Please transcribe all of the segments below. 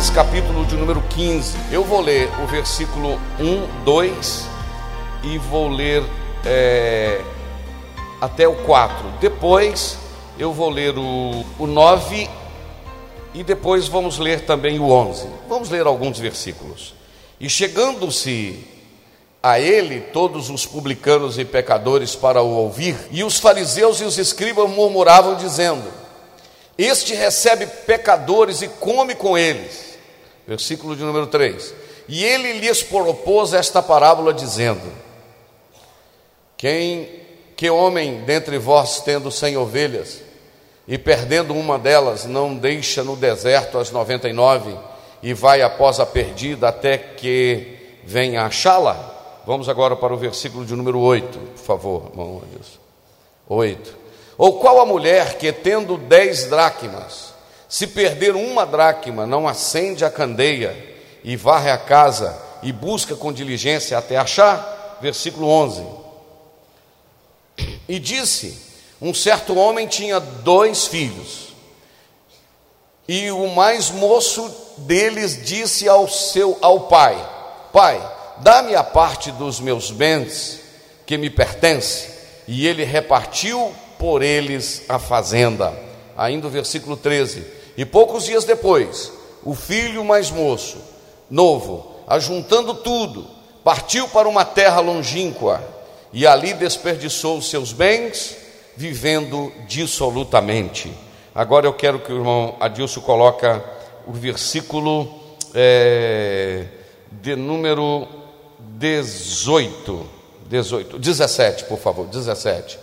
Lucas capítulo de número 15. Eu vou ler o versículo 1, 2 e vou ler é, até o 4. Depois eu vou ler o, o 9 e depois vamos ler também o 11. Vamos ler alguns versículos. E chegando-se a ele todos os publicanos e pecadores para o ouvir, e os fariseus e os escribas murmuravam, dizendo: Este recebe pecadores e come com eles versículo de número 3. E ele lhes propôs esta parábola, dizendo: Quem, que homem dentre vós, tendo cem ovelhas, e perdendo uma delas, não deixa no deserto as noventa e nove, e vai após a perdida até que venha achá-la? Vamos agora para o versículo de número 8, por favor, irmão Deus. 8. Ou qual a mulher que, tendo dez dracmas, se perder uma dracma, não acende a candeia e varre a casa e busca com diligência até achar. Versículo 11. E disse: Um certo homem tinha dois filhos, e o mais moço deles disse ao seu ao pai: Pai, dá-me a parte dos meus bens que me pertence. E ele repartiu por eles a fazenda. Ainda o versículo 13 e poucos dias depois, o filho mais moço, novo, ajuntando tudo, partiu para uma terra longínqua e ali desperdiçou seus bens, vivendo dissolutamente. Agora eu quero que o irmão Adilson coloca o versículo é, de número 18, 18, 17, por favor, 17.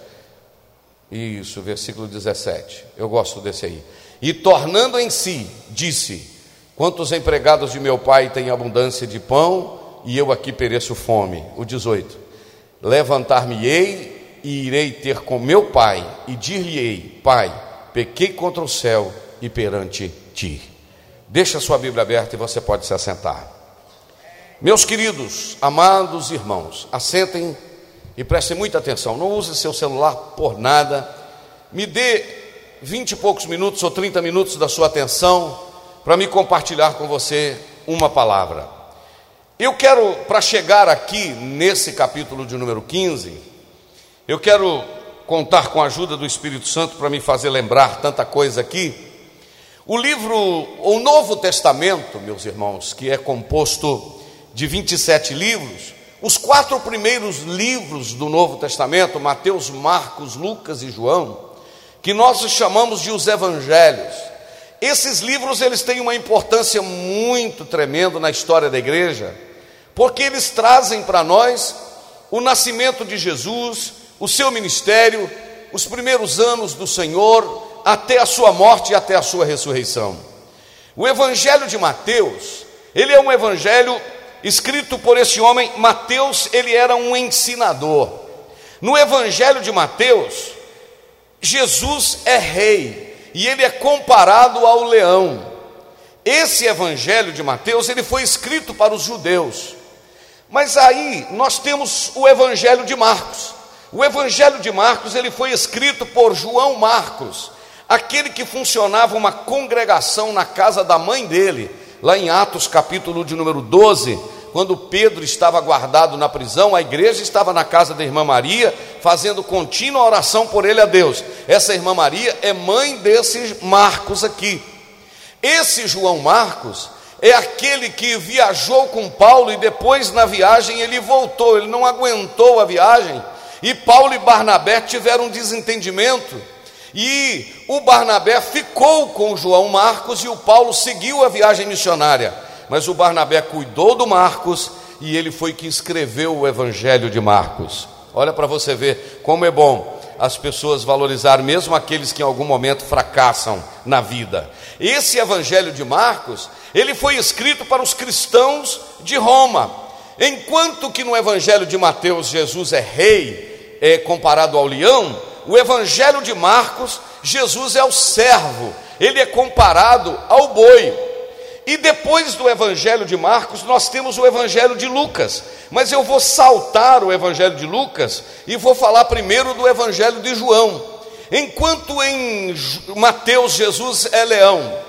Isso, versículo 17. Eu gosto desse aí. E tornando em si, disse: Quantos empregados de meu pai têm abundância de pão e eu aqui pereço fome? O 18: Levantar-me-ei e irei ter com meu pai e dir-lhe-ei: Pai, pequei contra o céu e perante ti. Deixa a sua Bíblia aberta e você pode se assentar. Meus queridos, amados irmãos, assentem e prestem muita atenção. Não use seu celular por nada. Me dê vinte e poucos minutos ou 30 minutos da sua atenção para me compartilhar com você uma palavra. Eu quero, para chegar aqui nesse capítulo de número 15, eu quero contar com a ajuda do Espírito Santo para me fazer lembrar tanta coisa aqui. O livro, o Novo Testamento, meus irmãos, que é composto de 27 livros, os quatro primeiros livros do Novo Testamento, Mateus, Marcos, Lucas e João, que nós chamamos de os evangelhos. Esses livros eles têm uma importância muito tremenda na história da igreja, porque eles trazem para nós o nascimento de Jesus, o seu ministério, os primeiros anos do Senhor, até a sua morte e até a sua ressurreição. O evangelho de Mateus, ele é um evangelho escrito por esse homem, Mateus, ele era um ensinador. No evangelho de Mateus, Jesus é rei e ele é comparado ao leão. Esse evangelho de Mateus, ele foi escrito para os judeus. Mas aí nós temos o evangelho de Marcos. O evangelho de Marcos, ele foi escrito por João Marcos, aquele que funcionava uma congregação na casa da mãe dele, lá em Atos capítulo de número 12, quando Pedro estava guardado na prisão, a igreja estava na casa da irmã Maria, fazendo contínua oração por ele a Deus. Essa irmã Maria é mãe desses Marcos aqui. Esse João Marcos é aquele que viajou com Paulo e depois na viagem ele voltou, ele não aguentou a viagem. E Paulo e Barnabé tiveram um desentendimento. E o Barnabé ficou com João Marcos e o Paulo seguiu a viagem missionária. Mas o Barnabé cuidou do Marcos e ele foi que escreveu o Evangelho de Marcos. Olha para você ver como é bom as pessoas valorizar mesmo aqueles que em algum momento fracassam na vida. Esse Evangelho de Marcos, ele foi escrito para os cristãos de Roma. Enquanto que no Evangelho de Mateus Jesus é rei, é comparado ao leão, o Evangelho de Marcos, Jesus é o servo, ele é comparado ao boi. E depois do Evangelho de Marcos, nós temos o Evangelho de Lucas. Mas eu vou saltar o Evangelho de Lucas e vou falar primeiro do Evangelho de João. Enquanto em Mateus Jesus é leão,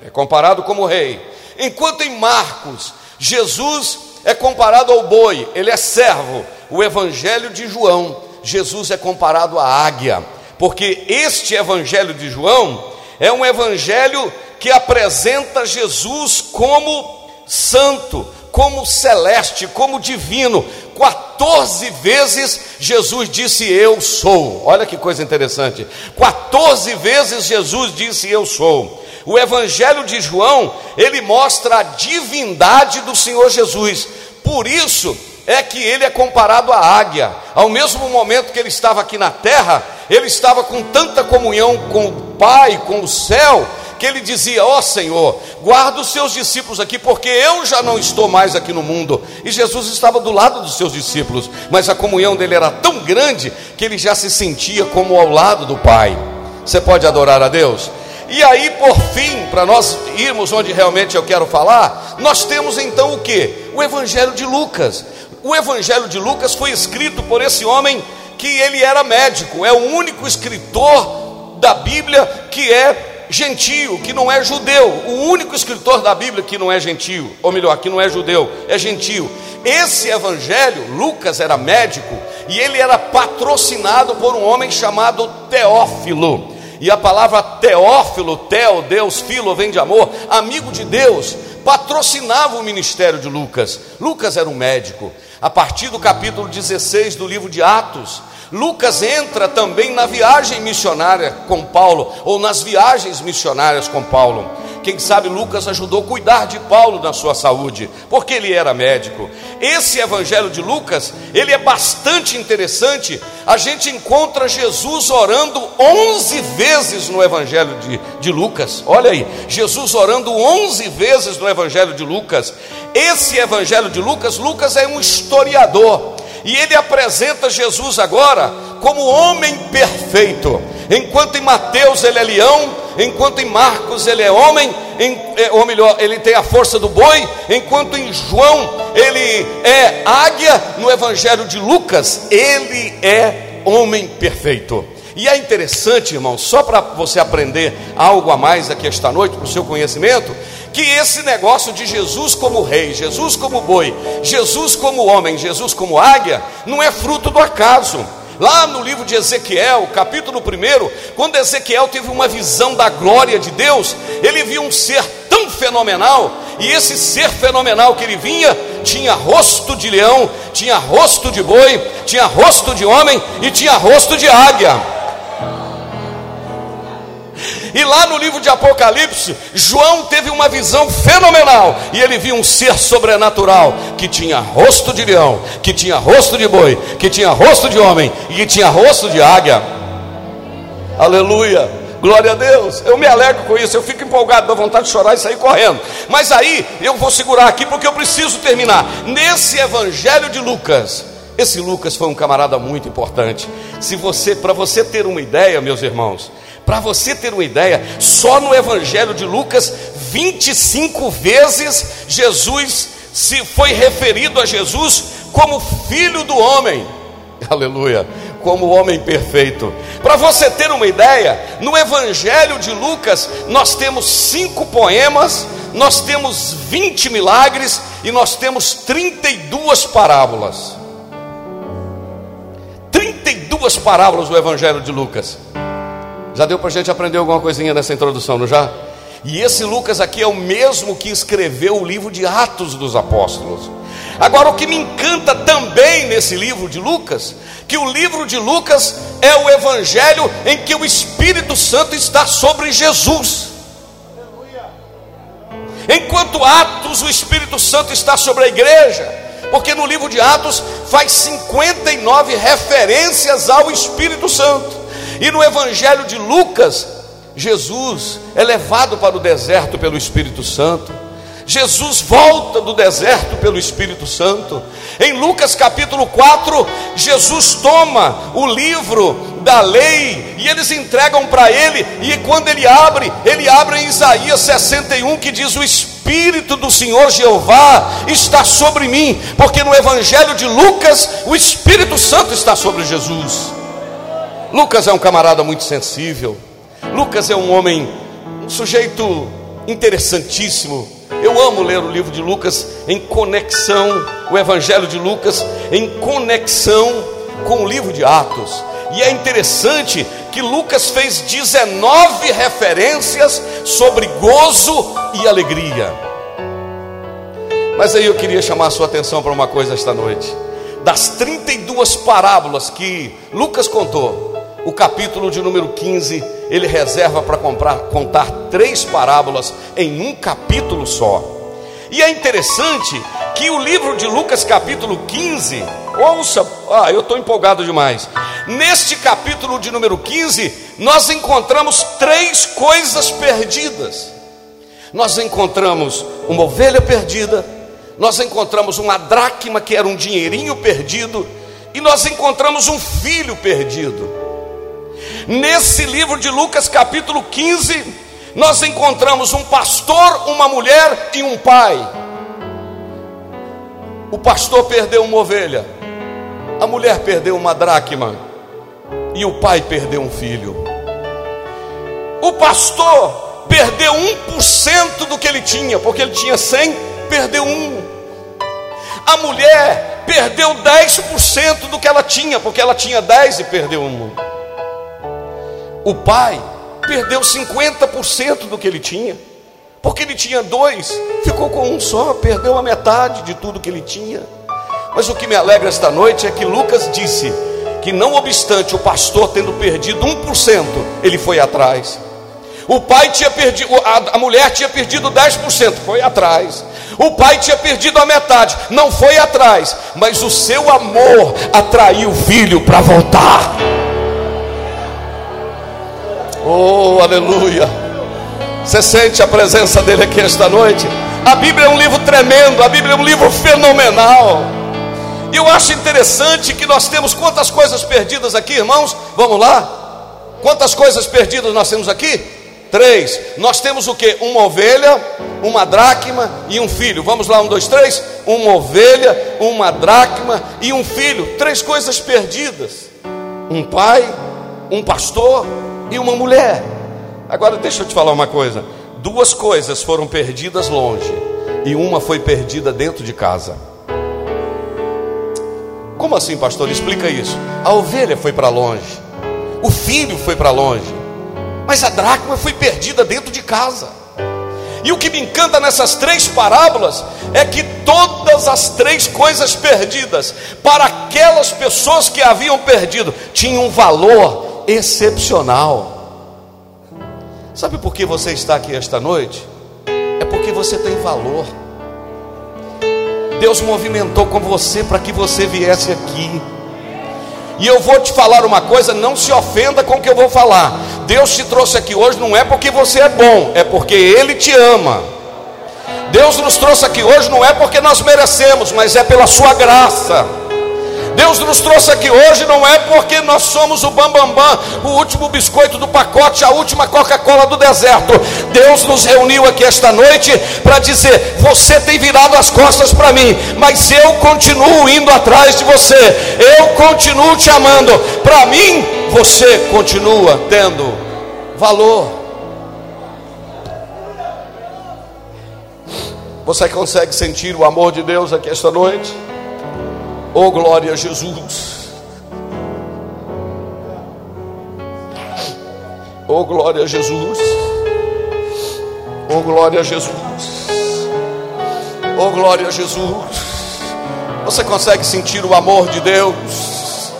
é comparado como rei. Enquanto em Marcos Jesus é comparado ao boi, ele é servo. O Evangelho de João, Jesus é comparado à águia, porque este Evangelho de João é um evangelho que apresenta Jesus como santo, como celeste, como divino. 14 vezes Jesus disse eu sou. Olha que coisa interessante. 14 vezes Jesus disse eu sou. O evangelho de João, ele mostra a divindade do Senhor Jesus. Por isso é que ele é comparado à águia. Ao mesmo momento que ele estava aqui na terra, ele estava com tanta comunhão com o Pai, com o céu, que ele dizia: Ó oh, Senhor, guarda os seus discípulos aqui, porque eu já não estou mais aqui no mundo. E Jesus estava do lado dos seus discípulos, mas a comunhão dele era tão grande que ele já se sentia como ao lado do Pai. Você pode adorar a Deus? E aí, por fim, para nós irmos onde realmente eu quero falar, nós temos então o que? O Evangelho de Lucas. O Evangelho de Lucas foi escrito por esse homem que ele era médico, é o único escritor da Bíblia que é gentio, que não é judeu, o único escritor da Bíblia que não é gentio, ou melhor, que não é judeu, é gentio. Esse evangelho, Lucas era médico e ele era patrocinado por um homem chamado Teófilo. E a palavra Teófilo, Teo, Deus, Filo, vem de amor, amigo de Deus, patrocinava o ministério de Lucas. Lucas era um médico. A partir do capítulo 16 do livro de Atos, Lucas entra também na viagem missionária com Paulo, ou nas viagens missionárias com Paulo. Quem sabe Lucas ajudou a cuidar de Paulo na sua saúde, porque ele era médico. Esse evangelho de Lucas, ele é bastante interessante. A gente encontra Jesus orando 11 vezes no evangelho de, de Lucas. Olha aí, Jesus orando 11 vezes no evangelho de Lucas. Esse evangelho de Lucas, Lucas é um historiador e ele apresenta Jesus agora como homem perfeito. Enquanto em Mateus ele é leão, enquanto em Marcos ele é homem, em, é, ou melhor, ele tem a força do boi, enquanto em João ele é águia, no Evangelho de Lucas ele é homem perfeito. E é interessante, irmão, só para você aprender algo a mais aqui esta noite, para o seu conhecimento, que esse negócio de Jesus como rei, Jesus como boi, Jesus como homem, Jesus como águia, não é fruto do acaso. Lá no livro de Ezequiel, capítulo 1, quando Ezequiel teve uma visão da glória de Deus, ele viu um ser tão fenomenal, e esse ser fenomenal que ele vinha tinha rosto de leão, tinha rosto de boi, tinha rosto de homem e tinha rosto de águia. E lá no livro de Apocalipse, João teve uma visão fenomenal. E ele viu um ser sobrenatural que tinha rosto de leão, que tinha rosto de boi, que tinha rosto de homem e que tinha rosto de águia. Aleluia. Glória a Deus. Eu me alegro com isso. Eu fico empolgado, dá vontade de chorar e sair correndo. Mas aí eu vou segurar aqui porque eu preciso terminar. Nesse evangelho de Lucas, esse Lucas foi um camarada muito importante. Se você, para você ter uma ideia, meus irmãos, para você ter uma ideia, só no Evangelho de Lucas, 25 vezes Jesus se foi referido a Jesus como filho do homem. Aleluia, como homem perfeito. Para você ter uma ideia, no Evangelho de Lucas nós temos cinco poemas, nós temos 20 milagres e nós temos 32 parábolas. 32 parábolas do Evangelho de Lucas. Já deu para a gente aprender alguma coisinha nessa introdução, não já? E esse Lucas aqui é o mesmo que escreveu o livro de Atos dos Apóstolos. Agora, o que me encanta também nesse livro de Lucas, que o livro de Lucas é o evangelho em que o Espírito Santo está sobre Jesus. Enquanto Atos, o Espírito Santo está sobre a igreja, porque no livro de Atos faz 59 referências ao Espírito Santo, e no evangelho de Lucas, Jesus é levado para o deserto pelo Espírito Santo. Jesus volta do deserto pelo Espírito Santo. Em Lucas capítulo 4, Jesus toma o livro da lei e eles entregam para ele, e quando ele abre, ele abre em Isaías 61 que diz: O Espírito do Senhor Jeová está sobre mim, porque no Evangelho de Lucas o Espírito Santo está sobre Jesus. Lucas é um camarada muito sensível, Lucas é um homem, um sujeito interessantíssimo eu amo ler o livro de Lucas em conexão, o Evangelho de Lucas em conexão com o livro de Atos. E é interessante que Lucas fez 19 referências sobre gozo e alegria. Mas aí eu queria chamar a sua atenção para uma coisa esta noite. Das 32 parábolas que Lucas contou, o capítulo de número 15, ele reserva para contar três parábolas em um capítulo só. E é interessante que o livro de Lucas, capítulo 15, ouça, ah, eu estou empolgado demais. Neste capítulo de número 15, nós encontramos três coisas perdidas. Nós encontramos uma ovelha perdida, nós encontramos uma dracma, que era um dinheirinho perdido, e nós encontramos um filho perdido. Nesse livro de Lucas, capítulo 15, nós encontramos um pastor, uma mulher e um pai. O pastor perdeu uma ovelha, a mulher perdeu uma dracma e o pai perdeu um filho. O pastor perdeu 1% do que ele tinha, porque ele tinha 100, perdeu um. A mulher perdeu 10% do que ela tinha, porque ela tinha 10 e perdeu um. O pai perdeu 50% do que ele tinha, porque ele tinha dois, ficou com um só, perdeu a metade de tudo que ele tinha. Mas o que me alegra esta noite é que Lucas disse que, não obstante o pastor tendo perdido 1%, ele foi atrás. O pai tinha perdido, a, mulher tinha perdido 10%, foi atrás. O pai tinha perdido a metade, não foi atrás, mas o seu amor atraiu o filho para voltar. Oh, aleluia. Você sente a presença dele aqui esta noite? A Bíblia é um livro tremendo, a Bíblia é um livro fenomenal. E eu acho interessante que nós temos quantas coisas perdidas aqui, irmãos? Vamos lá? Quantas coisas perdidas nós temos aqui? Três. Nós temos o que? Uma ovelha, uma dracma e um filho. Vamos lá, um, dois, três. Uma ovelha, uma dracma e um filho. Três coisas perdidas. Um pai, um pastor e uma mulher. Agora deixa eu te falar uma coisa: duas coisas foram perdidas longe, e uma foi perdida dentro de casa. Como assim, pastor? Explica isso. A ovelha foi para longe, o filho foi para longe, mas a dracma foi perdida dentro de casa. E o que me encanta nessas três parábolas é que todas as três coisas perdidas, para aquelas pessoas que haviam perdido, tinham um valor excepcional. Sabe por que você está aqui esta noite? É porque você tem valor. Deus movimentou com você para que você viesse aqui. E eu vou te falar uma coisa, não se ofenda com o que eu vou falar. Deus te trouxe aqui hoje não é porque você é bom, é porque Ele te ama. Deus nos trouxe aqui hoje não é porque nós merecemos, mas é pela Sua graça. Deus nos trouxe aqui hoje não é porque nós somos o bambambam, bam, bam, o último biscoito do pacote, a última Coca-Cola do deserto. Deus nos reuniu aqui esta noite para dizer: você tem virado as costas para mim, mas eu continuo indo atrás de você. Eu continuo te amando. Para mim, você continua tendo valor. Você consegue sentir o amor de Deus aqui esta noite? Oh, glória a Jesus. Oh, glória a Jesus. Oh, glória a Jesus. Oh, glória a Jesus. Você consegue sentir o amor de Deus?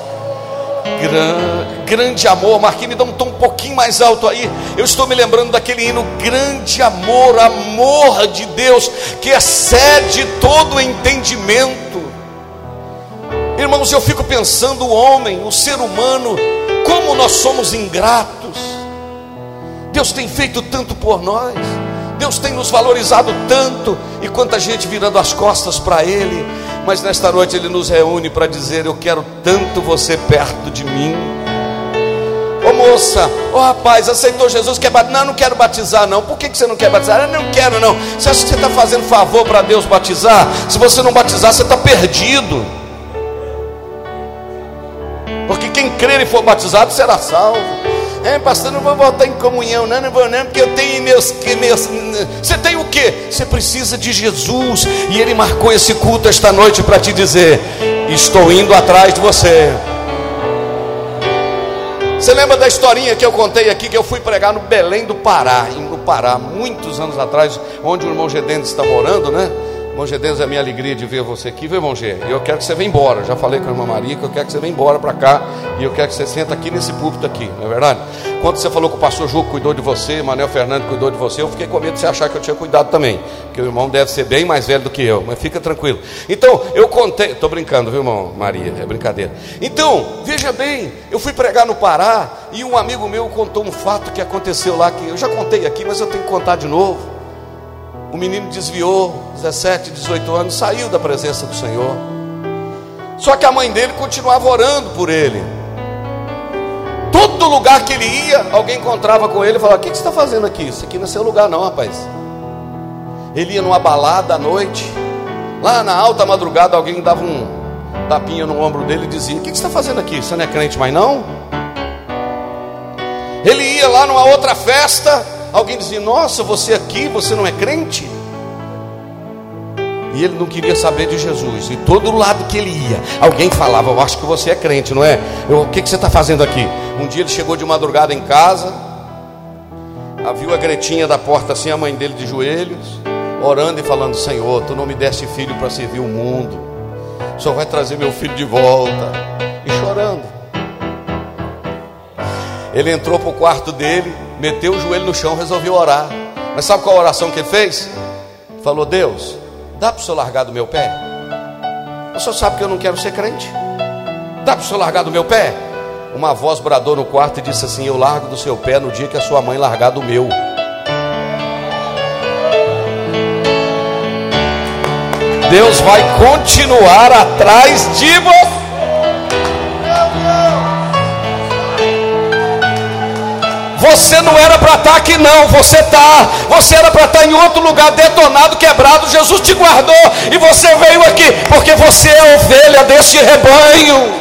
Grande, grande amor. Marquinhos, me dá um tom um pouquinho mais alto aí. Eu estou me lembrando daquele hino, grande amor, amor de Deus, que excede todo entendimento. Irmãos, eu fico pensando o homem, o ser humano, como nós somos ingratos. Deus tem feito tanto por nós. Deus tem nos valorizado tanto, e quanta gente virando as costas para Ele, mas nesta noite Ele nos reúne para dizer: Eu quero tanto você perto de mim. Ô moça, ô rapaz, aceitou Jesus, quer batizar? Não, não quero batizar, não. Por que, que você não quer batizar? Eu não quero, não. Você acha que você está fazendo favor para Deus batizar? Se você não batizar, você está perdido. Porque quem crer e for batizado será salvo. É, pastor, não vou voltar em comunhão, não, não vou não, porque eu tenho meus, meus. Você tem o que? Você precisa de Jesus. E Ele marcou esse culto esta noite para te dizer: Estou indo atrás de você. Você lembra da historinha que eu contei aqui que eu fui pregar no Belém do Pará, no Pará, muitos anos atrás, onde o irmão Gedendes está morando, né? Irmão Gedendes, é minha alegria de ver você aqui, viu, G? E eu quero que você venha embora. Já falei com a irmã Maria que eu quero que você venha embora para cá. E eu quero que você senta aqui nesse púlpito aqui, não é verdade? Quando você falou que o pastor Ju cuidou de você, Manuel Fernando cuidou de você, eu fiquei com medo de você achar que eu tinha cuidado também. Porque o irmão deve ser bem mais velho do que eu, mas fica tranquilo. Então, eu contei, estou brincando, viu, irmão Maria? É brincadeira. Então, veja bem, eu fui pregar no Pará e um amigo meu contou um fato que aconteceu lá, que eu já contei aqui, mas eu tenho que contar de novo. O menino desviou, 17, 18 anos, saiu da presença do Senhor. Só que a mãe dele continuava orando por ele. Todo lugar que ele ia, alguém encontrava com ele e falava: O que, você está fazendo aqui? Isso aqui não é seu lugar, não, rapaz. Ele ia numa balada à noite, lá na alta madrugada, alguém dava um tapinha no ombro dele e dizia: O que, você está fazendo aqui? Você não é crente mais não? Ele ia lá numa outra festa, Alguém dizia: Nossa, você aqui, você não é crente? E ele não queria saber de Jesus. E todo lado que ele ia, alguém falava: Eu acho que você é crente, não é? Eu, o que, que você está fazendo aqui? Um dia ele chegou de madrugada em casa, viu a gretinha da porta assim, a mãe dele de joelhos, orando e falando: Senhor, tu não me deste filho para servir o mundo, só vai trazer meu filho de volta. E chorando. Ele entrou para o quarto dele, meteu o joelho no chão, resolveu orar. Mas sabe qual oração que ele fez? Falou: Deus, dá para o senhor largar do meu pé? O senhor sabe que eu não quero ser crente? Dá para o senhor largar do meu pé? Uma voz bradou no quarto e disse assim: Eu largo do seu pé no dia que a sua mãe largar do meu. Deus vai continuar atrás de você. Você não era para estar tá aqui, não. Você está. Você era para estar tá em outro lugar, detonado, quebrado. Jesus te guardou e você veio aqui, porque você é ovelha deste rebanho.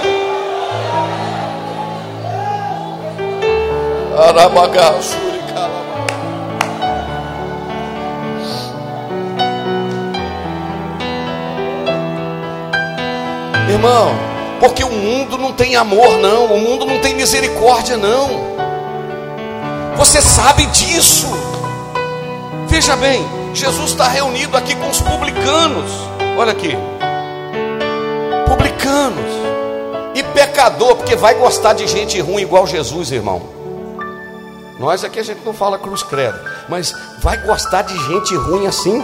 Irmão, porque o mundo não tem amor, não. O mundo não tem misericórdia, não. Você sabe disso. Veja bem, Jesus está reunido aqui com os publicanos. Olha aqui, publicanos e pecador, porque vai gostar de gente ruim igual Jesus, irmão. Nós aqui a gente não fala cruz credo, mas vai gostar de gente ruim assim.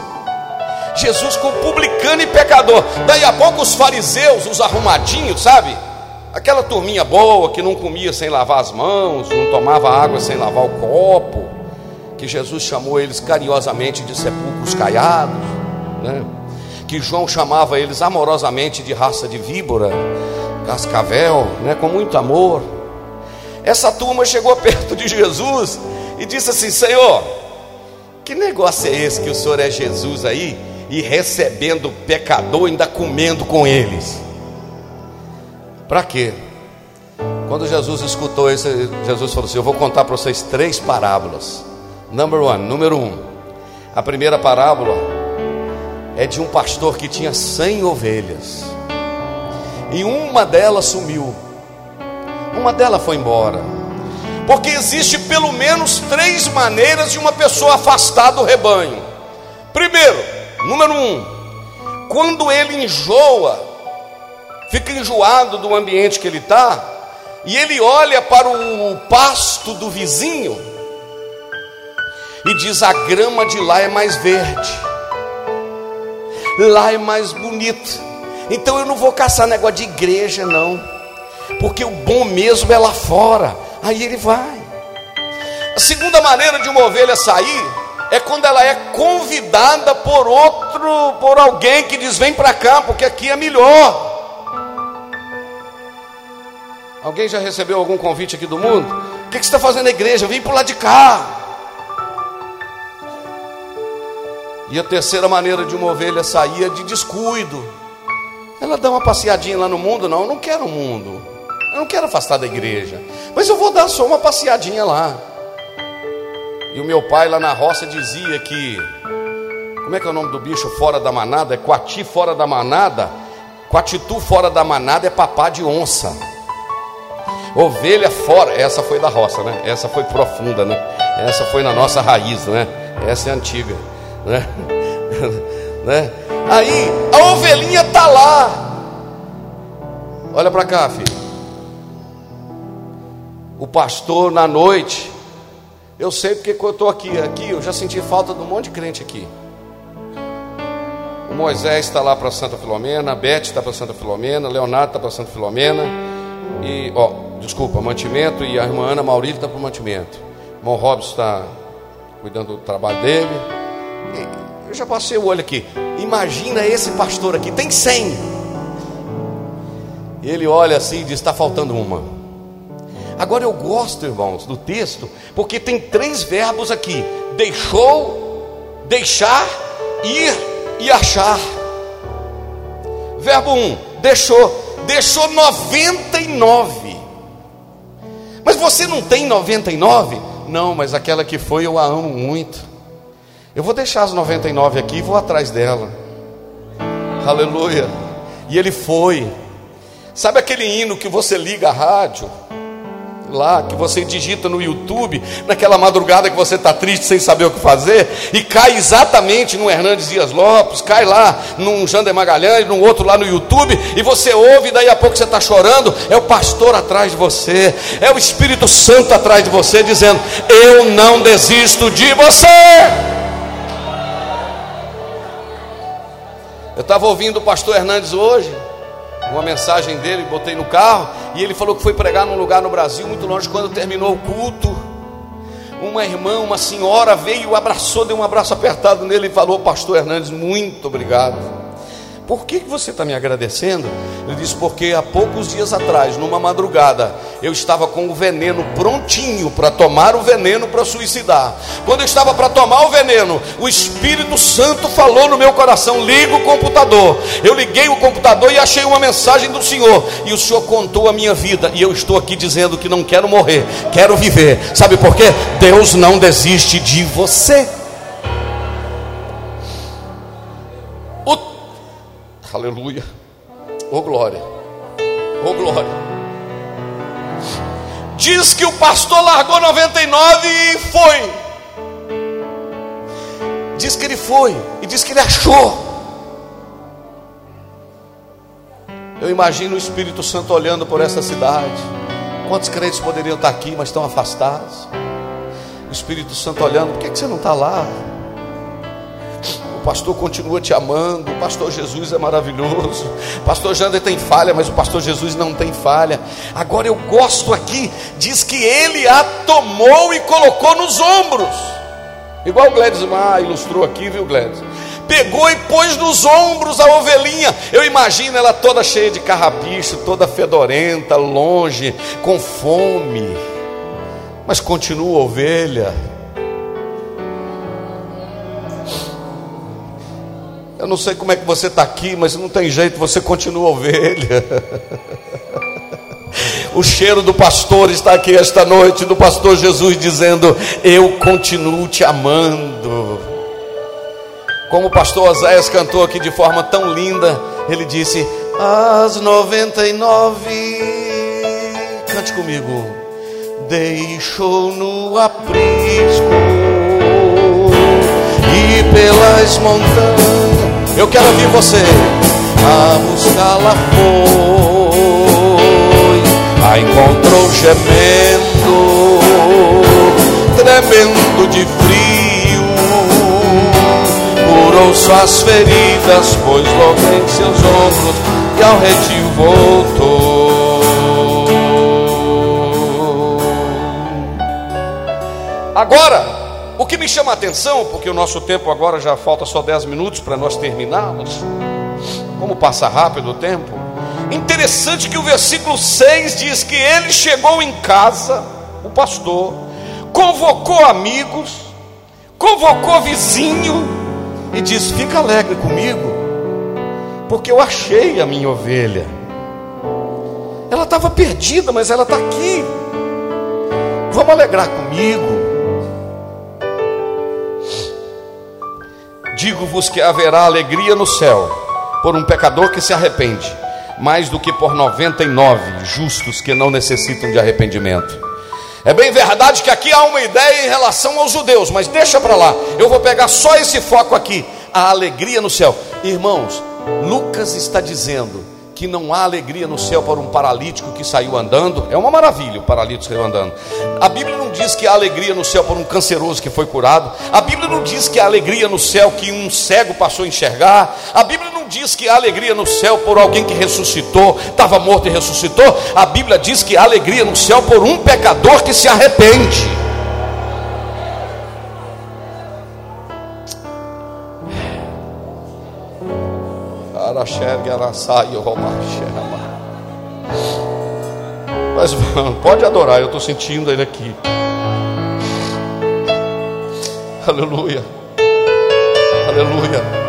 Jesus com publicano e pecador. Daí a pouco os fariseus, os arrumadinhos, sabe? Aquela turminha boa que não comia sem lavar as mãos, não tomava água sem lavar o copo, que Jesus chamou eles carinhosamente de sepulcros caiados, né? que João chamava eles amorosamente de raça de víbora, cascavel, né? com muito amor. Essa turma chegou perto de Jesus e disse assim: Senhor, que negócio é esse que o senhor é Jesus aí e recebendo pecador, ainda comendo com eles? Para quê? Quando Jesus escutou isso, Jesus falou assim: Eu vou contar para vocês três parábolas. Number one, número um. A primeira parábola é de um pastor que tinha cem ovelhas. E uma delas sumiu. Uma delas foi embora. Porque existe pelo menos três maneiras de uma pessoa afastar do rebanho. Primeiro, número um, quando ele enjoa, fica enjoado do ambiente que ele está, e ele olha para o pasto do vizinho e diz: a grama de lá é mais verde, lá é mais bonito. Então eu não vou caçar negócio de igreja, não, porque o bom mesmo é lá fora. Aí ele vai. A segunda maneira de uma ovelha sair é quando ela é convidada por outro, por alguém que diz: vem para cá, porque aqui é melhor. Alguém já recebeu algum convite aqui do mundo? O que, você está fazendo na igreja? Vem para lado de cá. E a terceira maneira de uma ovelha sair é de descuido. Ela dá uma passeadinha lá no mundo, não, eu não quero o mundo. Eu não quero afastar da igreja. Mas eu vou dar só uma passeadinha lá. E o meu pai lá na roça dizia que como é que é o nome do bicho fora da manada? É coati fora da manada. Coatitu fora da manada é papá de onça. Ovelha fora, essa foi da roça, né? Essa foi profunda, né? Essa foi na nossa raiz, né? Essa é antiga, né? né? Aí a ovelhinha tá lá. Olha para cá, filho. O pastor na noite, eu sei porque eu estou aqui. Aqui eu já senti falta de um monte de crente aqui. O Moisés está lá para Santa Filomena, a Beth está para Santa Filomena, Leonardo está para Santa Filomena. E, ó, desculpa, mantimento, e a irmã Ana Maurílio está para o mantimento. O irmão Robson está cuidando do trabalho dele. Eu já passei o olho aqui. Imagina esse pastor aqui, tem 100. E ele olha assim e diz: está faltando uma. Agora eu gosto, irmãos, do texto, porque tem três verbos aqui: deixou, deixar, ir e achar. Verbo 1, um, deixou, deixou 99. Você não tem 99? Não, mas aquela que foi eu a amo muito. Eu vou deixar as 99 aqui e vou atrás dela. Aleluia. E ele foi. Sabe aquele hino que você liga a rádio? Lá, que você digita no YouTube, naquela madrugada que você está triste sem saber o que fazer, e cai exatamente no Hernandes Dias Lopes, cai lá num Jander Magalhães, num outro lá no YouTube, e você ouve, e daí a pouco você está chorando, é o pastor atrás de você, é o Espírito Santo atrás de você, dizendo: Eu não desisto de você. Eu estava ouvindo o pastor Hernandes hoje uma mensagem dele, botei no carro, e ele falou que foi pregar num lugar no Brasil, muito longe, quando terminou o culto. Uma irmã, uma senhora veio, abraçou, deu um abraço apertado nele e falou: Pastor Hernandes, muito obrigado. Por que você está me agradecendo? Ele disse: Porque há poucos dias atrás, numa madrugada, eu estava com o veneno prontinho para tomar o veneno para suicidar. Quando eu estava para tomar o veneno, o Espírito Santo falou no meu coração: liga o computador. Eu liguei o computador e achei uma mensagem do Senhor. E o Senhor contou a minha vida. E eu estou aqui dizendo que não quero morrer, quero viver. Sabe por quê? Deus não desiste de você. Aleluia. Oh glória. Oh glória. Diz que o pastor largou 99 e foi. Diz que ele foi e diz que ele achou. Eu imagino o Espírito Santo olhando por essa cidade. Quantos crentes poderiam estar aqui, mas estão afastados? O Espírito Santo olhando, por que, que você não está lá? Pastor continua te amando, o pastor Jesus é maravilhoso, o pastor Jander tem falha, mas o pastor Jesus não tem falha. Agora eu gosto aqui, diz que ele a tomou e colocou nos ombros, igual o Gladys Mar ilustrou aqui, viu, Gladys? Pegou e pôs nos ombros a ovelhinha. Eu imagino ela toda cheia de carrapicho, toda fedorenta, longe, com fome, mas continua ovelha Eu não sei como é que você está aqui, mas não tem jeito, você continua ovelha. O cheiro do pastor está aqui esta noite, do pastor Jesus dizendo: Eu continuo te amando. Como o pastor Oséias cantou aqui de forma tão linda, ele disse: As 99, cante comigo, deixou no aprisco e pelas montanhas. Eu quero ouvir você. A buscá-la foi, a encontrou gemendo, tremendo de frio. Curou suas feridas, pôs logo em seus ombros e ao retiro voltou. Agora, o que me chama a atenção, porque o nosso tempo agora já falta só 10 minutos para nós terminarmos. Como passa rápido o tempo. Interessante que o versículo 6 diz que ele chegou em casa, o pastor, convocou amigos, convocou vizinho e diz: Fica alegre comigo, porque eu achei a minha ovelha. Ela estava perdida, mas ela está aqui. Vamos alegrar comigo. Digo-vos que haverá alegria no céu por um pecador que se arrepende, mais do que por 99 justos que não necessitam de arrependimento. É bem verdade que aqui há uma ideia em relação aos judeus, mas deixa para lá. Eu vou pegar só esse foco aqui, a alegria no céu. Irmãos, Lucas está dizendo que não há alegria no céu para um paralítico que saiu andando. É uma maravilha o paralítico saiu andando. A Bíblia não diz que há alegria no céu para um canceroso que foi curado. A Bíblia não diz que há alegria no céu que um cego passou a enxergar. A Bíblia não diz que há alegria no céu por alguém que ressuscitou, estava morto e ressuscitou. A Bíblia diz que há alegria no céu por um pecador que se arrepende. Mas pode adorar, eu estou sentindo ele aqui. Aleluia. Aleluia.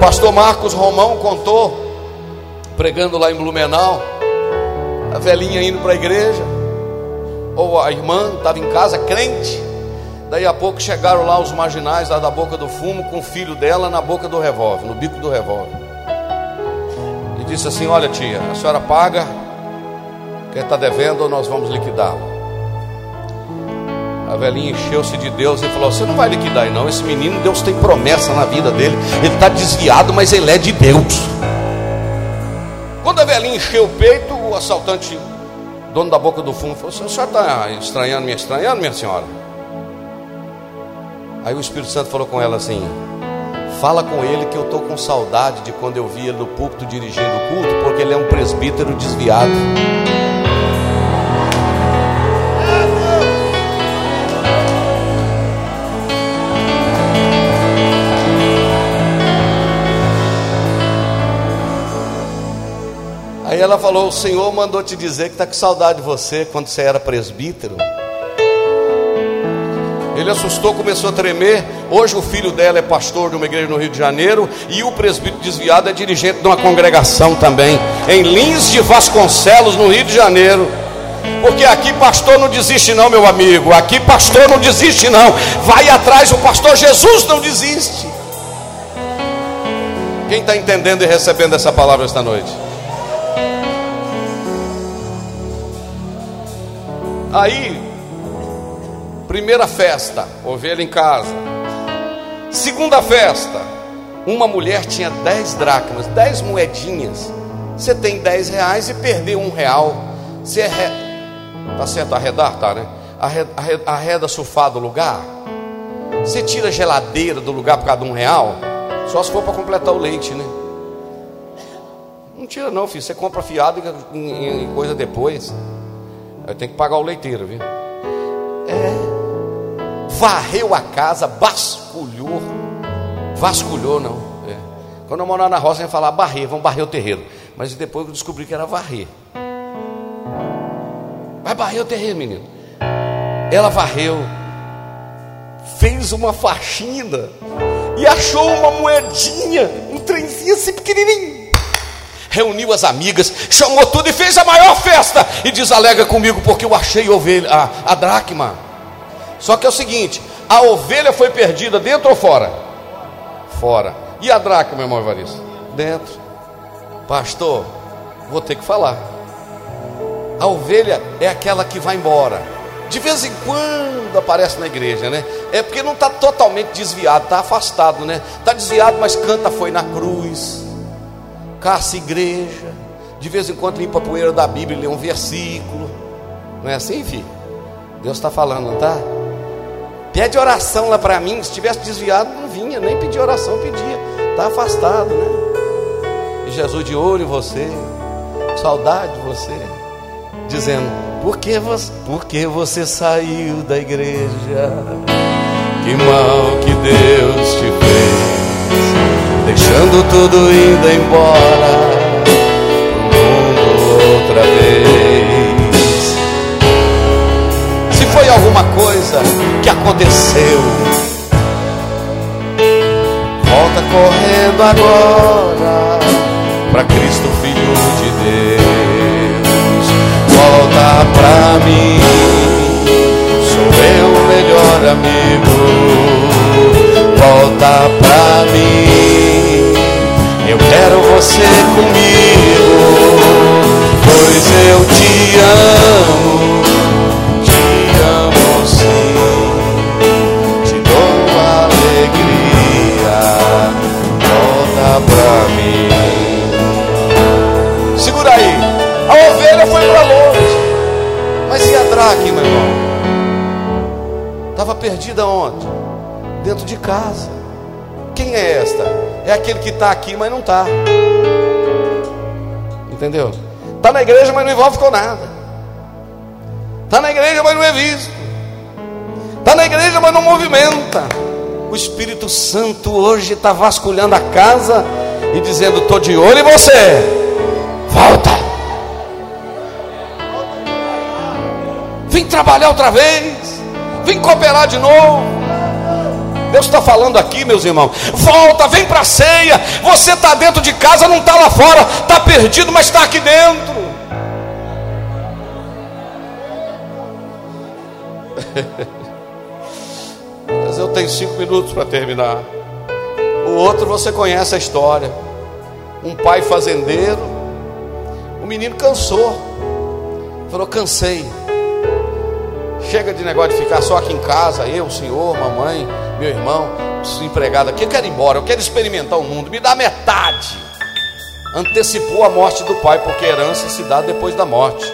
Pastor Marcos Romão contou, pregando lá em Blumenau, a velhinha indo para a igreja, ou a irmã estava em casa, crente. Daí a pouco chegaram lá os marginais lá da boca do fumo com o filho dela na boca do revólver, no bico do revólver. E disse assim: Olha, tia, a senhora paga, quem está devendo, nós vamos liquidá-lo. A velhinha encheu-se de Deus e falou: Você não vai liquidar, não. Esse menino, Deus tem promessa na vida dele. Ele está desviado, mas ele é de Deus. Quando a velhinha encheu o peito, o assaltante, dono da boca do fumo, falou: A senhora está estranhando, me estranhando, minha senhora? Aí o Espírito Santo falou com ela assim: Fala com ele que eu estou com saudade de quando eu vi ele no púlpito dirigindo o culto, porque ele é um presbítero desviado. Aí ela falou: O Senhor mandou te dizer que está com saudade de você quando você era presbítero. Ele assustou, começou a tremer. Hoje o filho dela é pastor de uma igreja no Rio de Janeiro e o presbítero desviado é dirigente de uma congregação também em Lins de Vasconcelos, no Rio de Janeiro. Porque aqui pastor não desiste não, meu amigo. Aqui pastor não desiste não. Vai atrás, o pastor Jesus não desiste. Quem está entendendo e recebendo essa palavra esta noite? Aí Primeira festa, ovelha em casa. Segunda festa, uma mulher tinha dez dracmas, dez moedinhas. Você tem dez reais e perdeu um real. Você arreda, tá certo arredar, tá, né? Arreda, arreda, arreda sofá do lugar. Você tira a geladeira do lugar por causa de um real. Só se for para completar o leite, né? Não tira não, filho. Você compra fiado e coisa depois. Eu tenho que pagar o leiteiro, viu? Varreu a casa, vasculhou. Vasculhou, não. É. Quando eu morava na roça, ia falar barrer, vamos barrer o terreiro. Mas depois eu descobri que era varrer. Vai barrer o terreiro, menino. Ela varreu, fez uma faxina e achou uma moedinha, um trenzinho assim pequenininho. Reuniu as amigas, chamou tudo e fez a maior festa. E diz: Alega comigo, porque eu achei ovelha, a, a dracma. Só que é o seguinte: a ovelha foi perdida dentro ou fora? Fora. E a dracma, meu irmão Evaristo? Dentro. Pastor, vou ter que falar. A ovelha é aquela que vai embora. De vez em quando aparece na igreja, né? É porque não está totalmente desviado, está afastado, né? Está desviado, mas canta foi na cruz, caça igreja. De vez em quando limpa a poeira da Bíblia, lê um versículo. Não é assim, filho? Deus está falando, não está? Pede oração lá para mim. Se tivesse desviado, não vinha, nem pedir oração, pedia. Está afastado, né? E Jesus de olho em você, saudade de você, dizendo: por que você, por que você saiu da igreja? Que mal que Deus te fez, deixando tudo indo embora outra vez. Se foi alguma coisa que aconteceu, volta correndo agora para Cristo, Filho de Deus. Volta pra mim, sou eu o melhor amigo. Volta pra mim, eu quero você comigo, pois eu te amo, Mas a Drake, meu irmão? Estava perdida onde? Dentro de casa. Quem é esta? É aquele que está aqui, mas não está. Entendeu? Está na igreja, mas não envolve com nada. Está na igreja, mas não é visto. Está na igreja, mas não movimenta. O Espírito Santo hoje está vasculhando a casa e dizendo: Estou de olho em você. Volta. Vem trabalhar outra vez. Vem cooperar de novo. Deus está falando aqui, meus irmãos. Volta, vem para a ceia. Você está dentro de casa, não está lá fora. Está perdido, mas está aqui dentro. Mas eu tenho cinco minutos para terminar. O outro você conhece a história. Um pai fazendeiro. O menino cansou. Falou: cansei. Chega de negócio de ficar só aqui em casa, eu, o senhor, mamãe, meu irmão, empregado aqui. Eu quero ir embora, eu quero experimentar o mundo. Me dá metade. Antecipou a morte do pai, porque herança se dá depois da morte.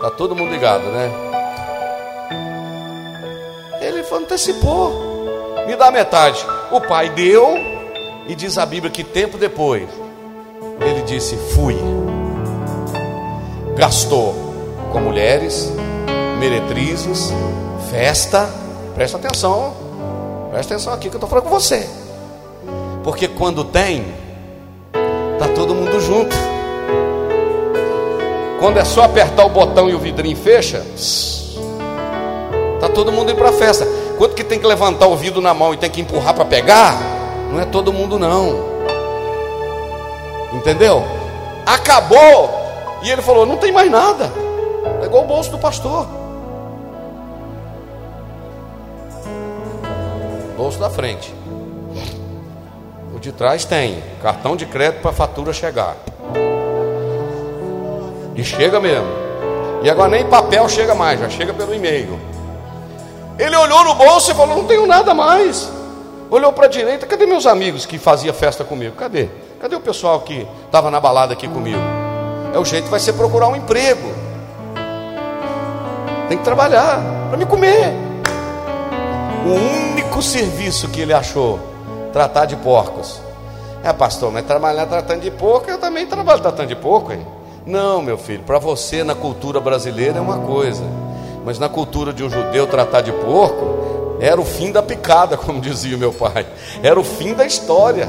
Tá todo mundo ligado, né? Ele antecipou. Me dá metade. O pai deu, e diz a Bíblia que tempo depois, ele disse: Fui. Gastou com mulheres, meretrizes, festa. Presta atenção, presta atenção aqui que eu estou falando com você. Porque quando tem, tá todo mundo junto. Quando é só apertar o botão e o vidrinho fecha, tá todo mundo indo para a festa. Quando que tem que levantar o vidro na mão e tem que empurrar para pegar, não é todo mundo não. Entendeu? Acabou e ele falou: não tem mais nada. É igual o bolso do pastor. Bolso da frente. O de trás tem cartão de crédito para a fatura chegar. E chega mesmo. E agora nem papel chega mais, já chega pelo e-mail. Ele olhou no bolso e falou: Não tenho nada mais. Olhou para a direita: Cadê meus amigos que faziam festa comigo? Cadê? Cadê o pessoal que estava na balada aqui comigo? É o jeito vai ser procurar um emprego. Tem que trabalhar para me comer. O único serviço que ele achou, tratar de porcos. É, pastor, mas trabalhar tratando de porco, eu também trabalho tratando de porco, hein? Não, meu filho, para você na cultura brasileira é uma coisa, mas na cultura de um judeu tratar de porco era o fim da picada, como dizia meu pai. Era o fim da história.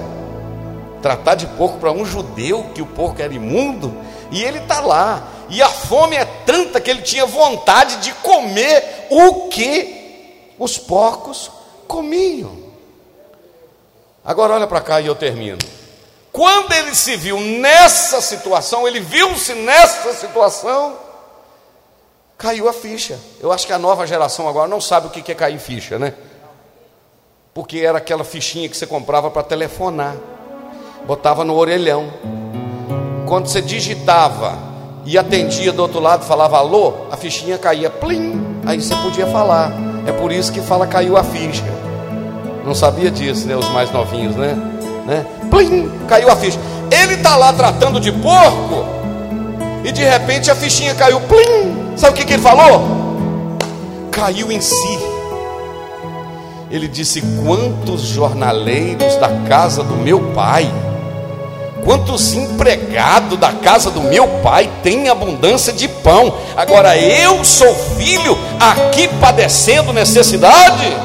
Tratar de porco para um judeu que o porco era imundo e ele está lá. E a fome é tanta que ele tinha vontade de comer o que os porcos comiam. Agora olha para cá e eu termino. Quando ele se viu nessa situação, ele viu-se nessa situação, caiu a ficha. Eu acho que a nova geração agora não sabe o que é cair ficha, né? Porque era aquela fichinha que você comprava para telefonar, botava no orelhão. Quando você digitava e atendia do outro lado, falava alô, a fichinha caía, plim, aí você podia falar. É por isso que fala caiu a ficha. Não sabia disso, né? Os mais novinhos, né? né? Plim, caiu a ficha. Ele está lá tratando de porco e de repente a fichinha caiu, plim. Sabe o que, que ele falou? Caiu em si. Ele disse: Quantos jornaleiros da casa do meu pai Quantos empregados da casa do meu pai têm abundância de pão? Agora eu sou filho aqui padecendo necessidade?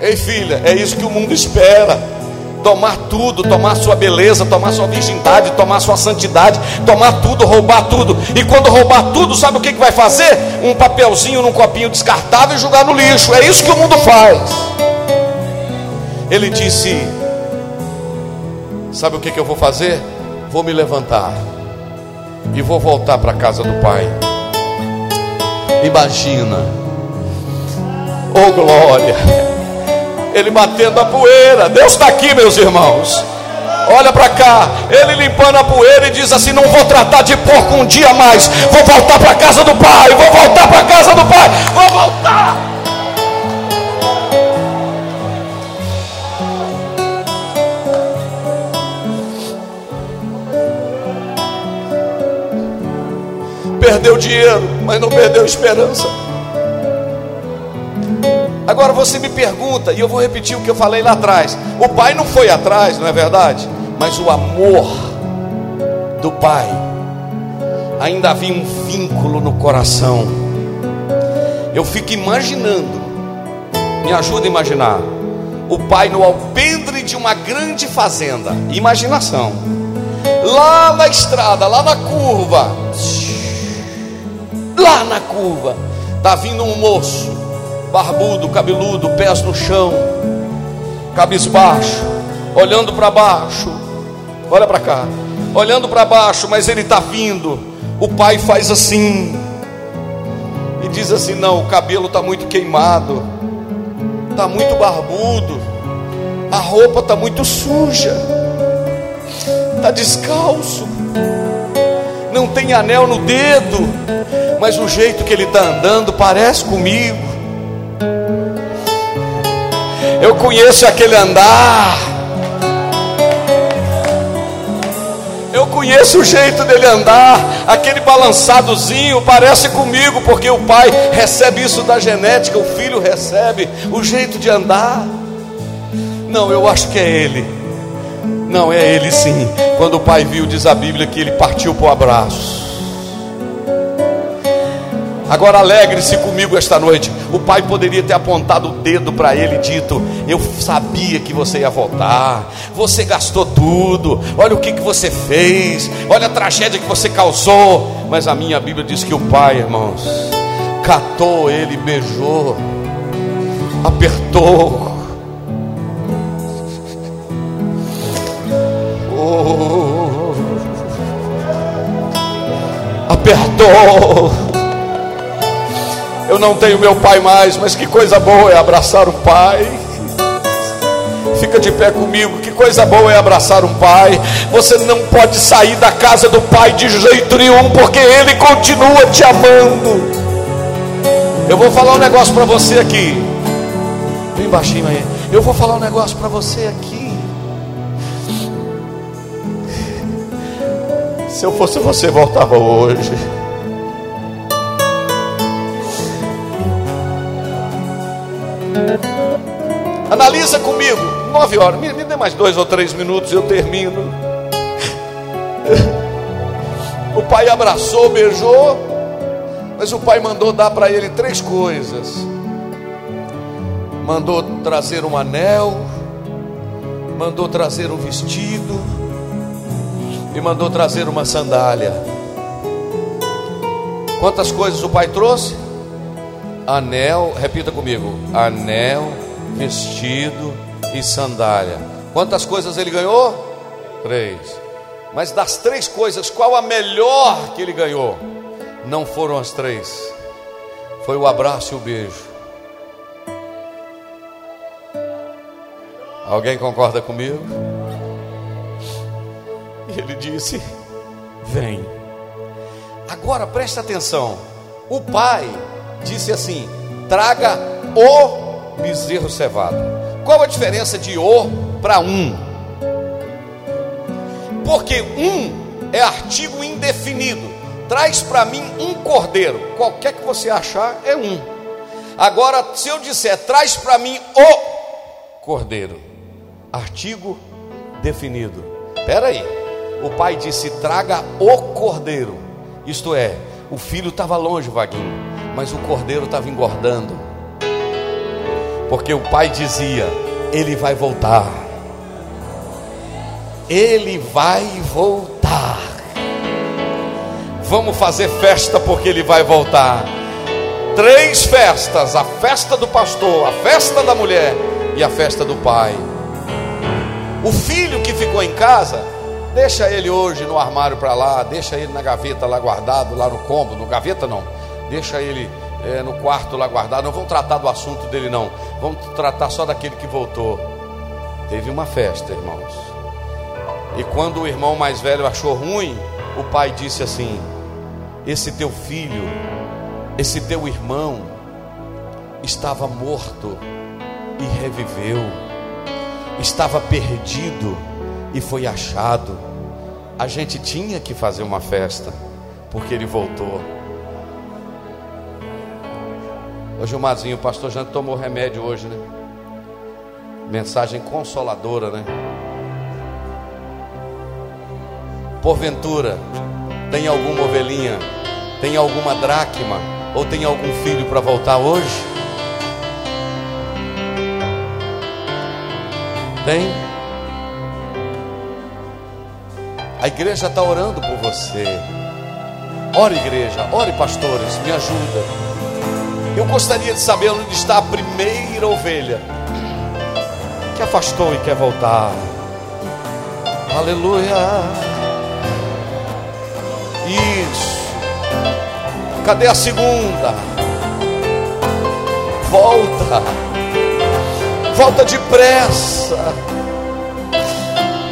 Ei, filha, é isso que o mundo espera. Tomar tudo, tomar sua beleza, tomar sua virgindade, tomar sua santidade, tomar tudo, roubar tudo. E quando roubar tudo, sabe o que, que vai fazer? Um papelzinho num copinho descartável e jogar no lixo. É isso que o mundo faz. Ele disse: Sabe o que, que eu vou fazer? Vou me levantar e vou voltar para a casa do Pai. Imagina, oh glória, ele batendo a poeira. Deus está aqui, meus irmãos. Olha para cá, ele limpando a poeira e diz assim: Não vou tratar de porco um dia mais. Vou voltar para a casa do Pai. Vou voltar para a casa do Pai. Vou voltar. Perdeu dinheiro, mas não perdeu esperança. Agora você me pergunta, e eu vou repetir o que eu falei lá atrás: o pai não foi atrás, não é verdade? Mas o amor do pai, ainda havia um vínculo no coração. Eu fico imaginando, me ajuda a imaginar, o pai no alpendre de uma grande fazenda, imaginação, lá na estrada, lá na curva, lá na curva, está vindo um moço, barbudo, cabeludo, pés no chão, cabisbaixo, olhando para baixo, olha para cá, olhando para baixo, mas ele está vindo. O pai faz assim. E diz assim: Não, o cabelo está muito queimado, está muito barbudo, a roupa está muito suja, está descalço, não tem anel no dedo mas o jeito que ele está andando parece comigo. Eu conheço aquele andar. Eu conheço o jeito dele andar, aquele balançadozinho parece comigo, porque o pai recebe isso da genética, o filho recebe o jeito de andar. Não, eu acho que é ele. Não, é ele sim. Quando o pai viu, diz a Bíblia que ele partiu para o abraço. Agora alegre-se comigo esta noite. O pai poderia ter apontado o dedo para ele e dito: Eu sabia que você ia voltar. Você gastou tudo. Olha o que, que você fez. Olha a tragédia que você causou. Mas a minha Bíblia diz que o pai, irmãos, catou ele, beijou, apertou. Apertou eu não tenho meu pai mais, mas que coisa boa é abraçar o pai. Fica de pé comigo, que coisa boa é abraçar um pai. Você não pode sair da casa do pai de jeito nenhum, porque ele continua te amando. Eu vou falar um negócio para você aqui. Bem baixinho aí. Eu vou falar um negócio para você aqui. Se eu fosse você, voltava hoje. Analisa comigo, nove horas, me, me dê mais dois ou três minutos, eu termino. O pai abraçou, beijou, mas o pai mandou dar para ele três coisas: mandou trazer um anel, mandou trazer um vestido e mandou trazer uma sandália. Quantas coisas o pai trouxe? Anel, repita comigo: anel, vestido e sandália. Quantas coisas ele ganhou? Três. Mas das três coisas, qual a melhor que ele ganhou? Não foram as três, foi o abraço e o beijo. Alguém concorda comigo? Ele disse: Vem. Agora preste atenção. O pai disse assim: traga o bezerro cevado. Qual a diferença de o para um? Porque um é artigo indefinido. Traz para mim um cordeiro. Qualquer que você achar é um. Agora, se eu disser, traz para mim o cordeiro, artigo definido. Espera aí. O pai disse: traga o cordeiro. Isto é, o filho estava longe, Vaguinho, mas o cordeiro estava engordando. Porque o pai dizia: ele vai voltar. Ele vai voltar. Vamos fazer festa porque ele vai voltar. Três festas: a festa do pastor, a festa da mulher e a festa do pai. O filho que ficou em casa, deixa ele hoje no armário para lá, deixa ele na gaveta lá guardado, lá no cômodo, no gaveta não, deixa ele é, no quarto lá guardado. Não vamos tratar do assunto dele, não, vamos tratar só daquele que voltou. Teve uma festa, irmãos, e quando o irmão mais velho achou ruim, o pai disse assim: Esse teu filho, esse teu irmão, estava morto e reviveu. Estava perdido e foi achado. A gente tinha que fazer uma festa, porque ele voltou. Ô Gilmarzinho, o pastor já tomou remédio hoje, né? Mensagem consoladora, né? Porventura, tem alguma ovelhinha, tem alguma dracma, ou tem algum filho para voltar hoje? Tem? Igreja está orando por você. Ore, igreja, ore, pastores, me ajuda. Eu gostaria de saber onde está a primeira ovelha que afastou e quer voltar. Aleluia. Isso. Cadê a segunda? Volta volta depressa.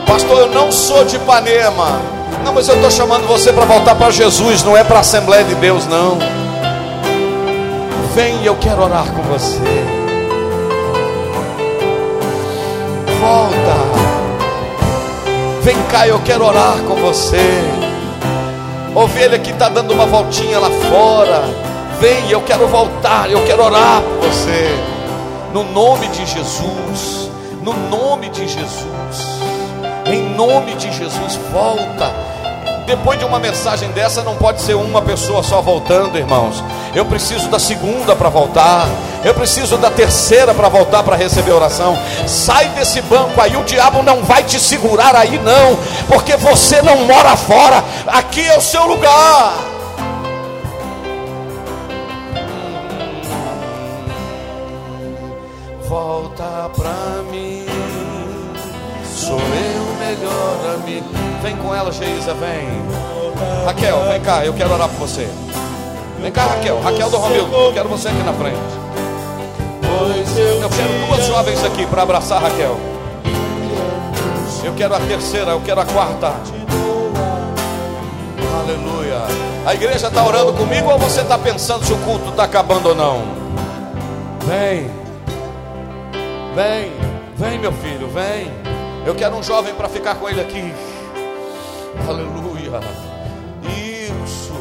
Pastor, eu não sou de Ipanema. Não, mas eu estou chamando você para voltar para Jesus, não é para a Assembleia de Deus, não. Vem, eu quero orar com você. Volta. Vem cá, eu quero orar com você. Ovelha que está dando uma voltinha lá fora. Vem, eu quero voltar, eu quero orar por você no nome de Jesus, no nome de Jesus, em nome de Jesus, volta. Depois de uma mensagem dessa, não pode ser uma pessoa só voltando, irmãos. Eu preciso da segunda para voltar. Eu preciso da terceira para voltar para receber oração. Sai desse banco aí, o diabo não vai te segurar aí, não, porque você não mora fora. Aqui é o seu lugar. Amigo. Vem com ela, Geisa, vem. Raquel, vem cá, eu quero orar por você. Vem cá, Raquel, Raquel do Romildo, eu quero você aqui na frente. Eu quero duas jovens aqui para abraçar Raquel. Eu quero a terceira, eu quero a quarta. Aleluia. A igreja está orando comigo ou você está pensando se o culto está acabando ou não? Vem. Vem, vem meu filho, vem. Eu quero um jovem para ficar com ele aqui. Aleluia. Isso.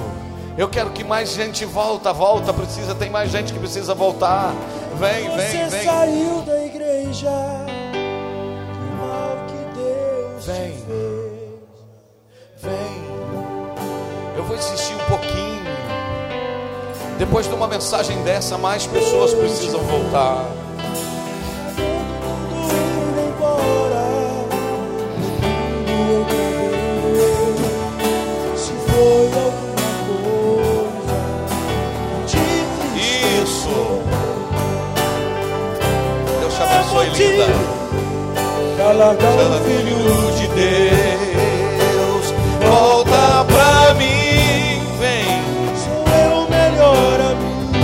Eu quero que mais gente volta, volta, precisa, tem mais gente que precisa voltar. Vem, vem, vem. Você saiu da igreja. Que mal que Deus vem. te fez. Vem. Eu vou insistir um pouquinho. Depois de uma mensagem dessa, mais pessoas precisam voltar. Chama filho de Deus, volta pra mim, vem. Sou eu o melhor amigo.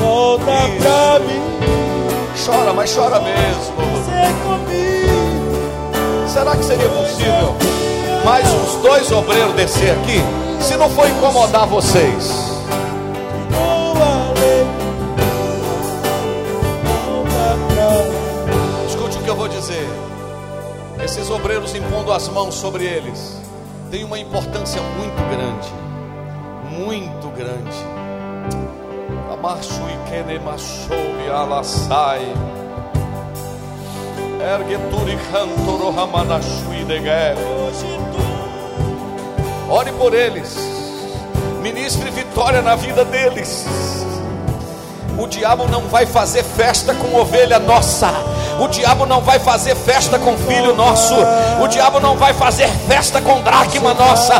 Volta Isso. pra mim. Chora, mas chora mesmo. Você comigo. Será que seria possível mais uns dois obreiros descer aqui? Se não for incomodar vocês, obreiros impondo as mãos sobre eles tem uma importância muito grande, muito grande. E tu Ore por eles. Ministre vitória na vida deles. O diabo não vai fazer festa com ovelha nossa. O diabo não vai fazer festa com filho nosso. O diabo não vai fazer festa com dracma nossa.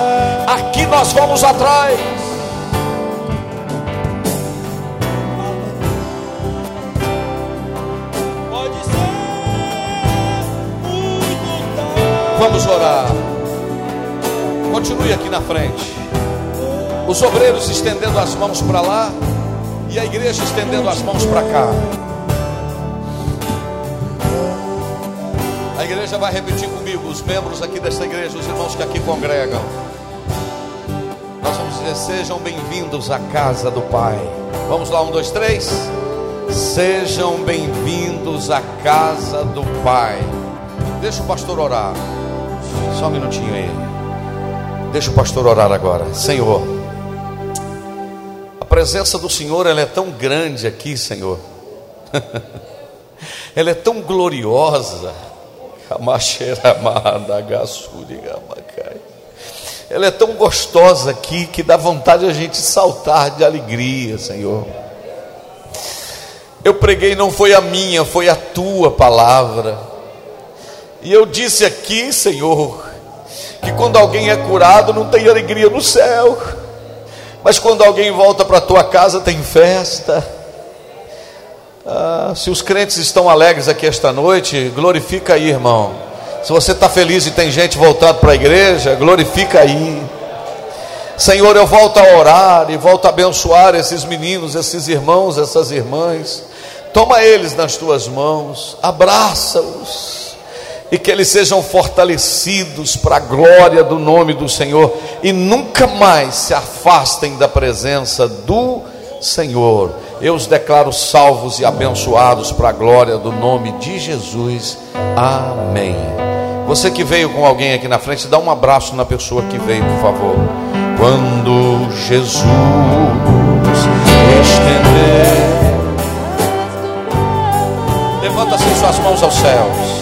Aqui nós vamos atrás. pode ser muito tarde. Vamos orar. Continue aqui na frente. Os obreiros estendendo as mãos para lá e a igreja estendendo as mãos para cá. A igreja vai repetir comigo, os membros aqui desta igreja, os irmãos que aqui congregam. Nós vamos dizer: sejam bem-vindos à casa do Pai. Vamos lá, um, dois, três. Sejam bem-vindos à casa do Pai. Deixa o pastor orar. Só um minutinho aí. Deixa o pastor orar agora. Senhor, a presença do Senhor ela é tão grande aqui, Senhor. ela é tão gloriosa. Ela é tão gostosa aqui que dá vontade a gente saltar de alegria, Senhor. Eu preguei, não foi a minha, foi a tua palavra. E eu disse aqui, Senhor, que quando alguém é curado não tem alegria no céu, mas quando alguém volta para a tua casa tem festa. Ah, se os crentes estão alegres aqui esta noite, glorifica aí, irmão. Se você está feliz e tem gente voltando para a igreja, glorifica aí. Senhor, eu volto a orar e volto a abençoar esses meninos, esses irmãos, essas irmãs. Toma eles nas tuas mãos, abraça-os e que eles sejam fortalecidos para a glória do nome do Senhor e nunca mais se afastem da presença do Senhor. Eu os declaro salvos e abençoados para a glória do nome de Jesus. Amém. Você que veio com alguém aqui na frente, dá um abraço na pessoa que veio, por favor. Quando Jesus estender, levanta assim suas mãos aos céus.